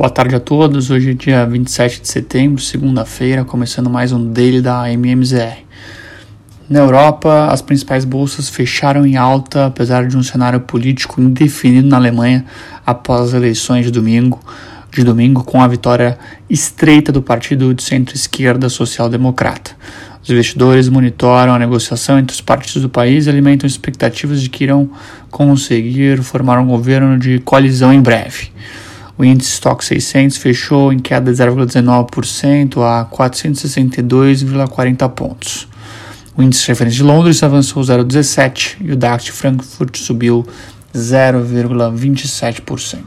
Boa tarde a todos. Hoje é dia 27 de setembro, segunda-feira, começando mais um daily da MMZR. Na Europa, as principais bolsas fecharam em alta, apesar de um cenário político indefinido na Alemanha após as eleições de domingo, de domingo com a vitória estreita do partido de centro-esquerda social-democrata. Os investidores monitoram a negociação entre os partidos do país e alimentam expectativas de que irão conseguir formar um governo de coalizão em breve. O índice Stock 600 fechou em queda de 0,19% a 462,40 pontos. O índice de referência de Londres avançou 0,17% e o DAX de Frankfurt subiu 0,27%.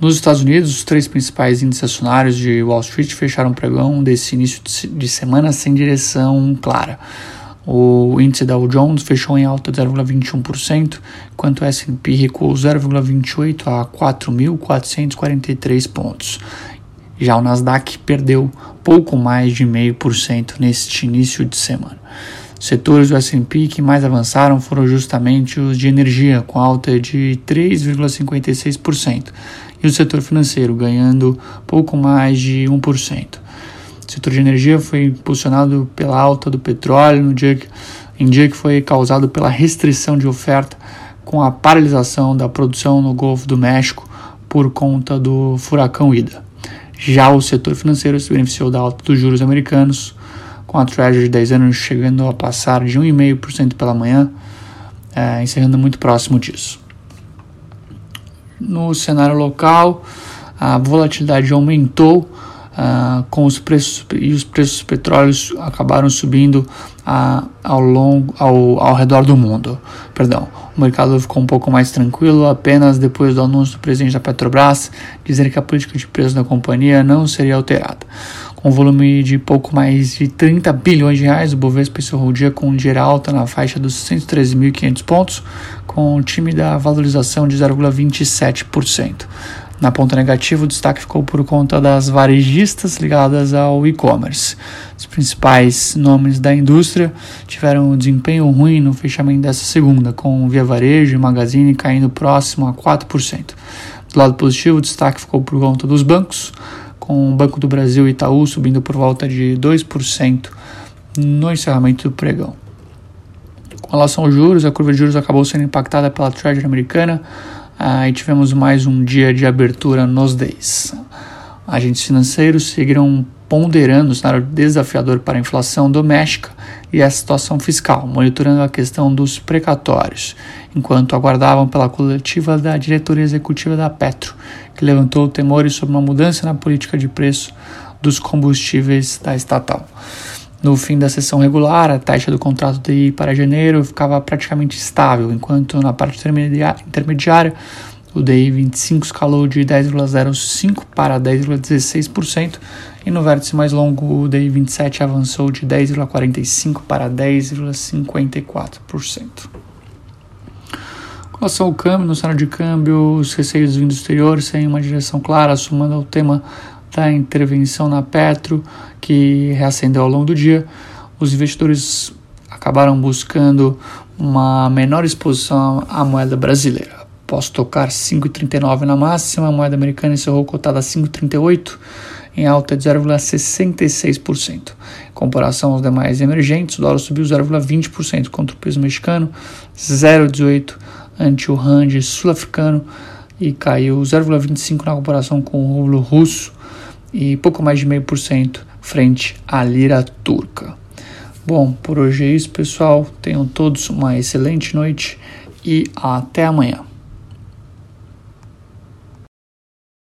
Nos Estados Unidos, os três principais índices acionários de Wall Street fecharam o pregão desse início de semana sem direção clara. O índice Dow Jones fechou em alta de 0,21%, enquanto o S&P recuou 0,28% a 4.443 pontos. Já o Nasdaq perdeu pouco mais de 0,5% neste início de semana. Setores do S&P que mais avançaram foram justamente os de energia, com alta de 3,56%, e o setor financeiro ganhando pouco mais de 1%. O setor de energia foi impulsionado pela alta do petróleo no dia que, em dia que foi causado pela restrição de oferta com a paralisação da produção no Golfo do México por conta do furacão Ida. Já o setor financeiro se beneficiou da alta dos juros americanos, com a Treasury de 10 anos chegando a passar de 1,5% pela manhã, é, encerrando muito próximo disso. No cenário local, a volatilidade aumentou Uh, com os preços e os preços do petróleo acabaram subindo uh, ao longo ao, ao redor do mundo. Perdão, o mercado ficou um pouco mais tranquilo apenas depois do anúncio do presidente da Petrobras dizer que a política de preço da companhia não seria alterada. Com um volume de pouco mais de 30 bilhões de reais, o Bovespa encerrou o dia com um dia alta na faixa dos 113.500 pontos, com o time da valorização de 0,27%. Na ponta negativa, o destaque ficou por conta das varejistas ligadas ao e-commerce. Os principais nomes da indústria tiveram um desempenho ruim no fechamento dessa segunda, com Via Varejo e Magazine caindo próximo a 4%. Do lado positivo, o destaque ficou por conta dos bancos, com o Banco do Brasil e Itaú subindo por volta de 2% no encerramento do pregão. Com relação aos juros, a curva de juros acabou sendo impactada pela Treasury americana, e tivemos mais um dia de abertura nos days. Agentes financeiros seguiram ponderando o cenário desafiador para a inflação doméstica e a situação fiscal, monitorando a questão dos precatórios, enquanto aguardavam pela coletiva da diretoria executiva da Petro, que levantou temores sobre uma mudança na política de preço dos combustíveis da estatal. No fim da sessão regular, a taxa do contrato TI para janeiro ficava praticamente estável, enquanto na parte intermediária o DI 25 escalou de 10,05% para 10,16% e no vértice mais longo o DI 27 avançou de 10,45% para 10,54%. Com relação ao câmbio, no cenário de câmbio, os receios vindo do exterior sem uma direção clara, somando ao tema da intervenção na Petro, que reacendeu ao longo do dia, os investidores acabaram buscando uma menor exposição à moeda brasileira. Após tocar 5,39 na máxima, a moeda americana encerrou cotada a 5,38, em alta de 0,66%. Em comparação aos demais emergentes, o dólar subiu 0,20% contra o peso mexicano, 0,18% ante o rand sul-africano e caiu 0,25% na comparação com o rublo russo e pouco mais de meio por cento frente à lira turca. Bom, por hoje é isso, pessoal. Tenham todos uma excelente noite e até amanhã.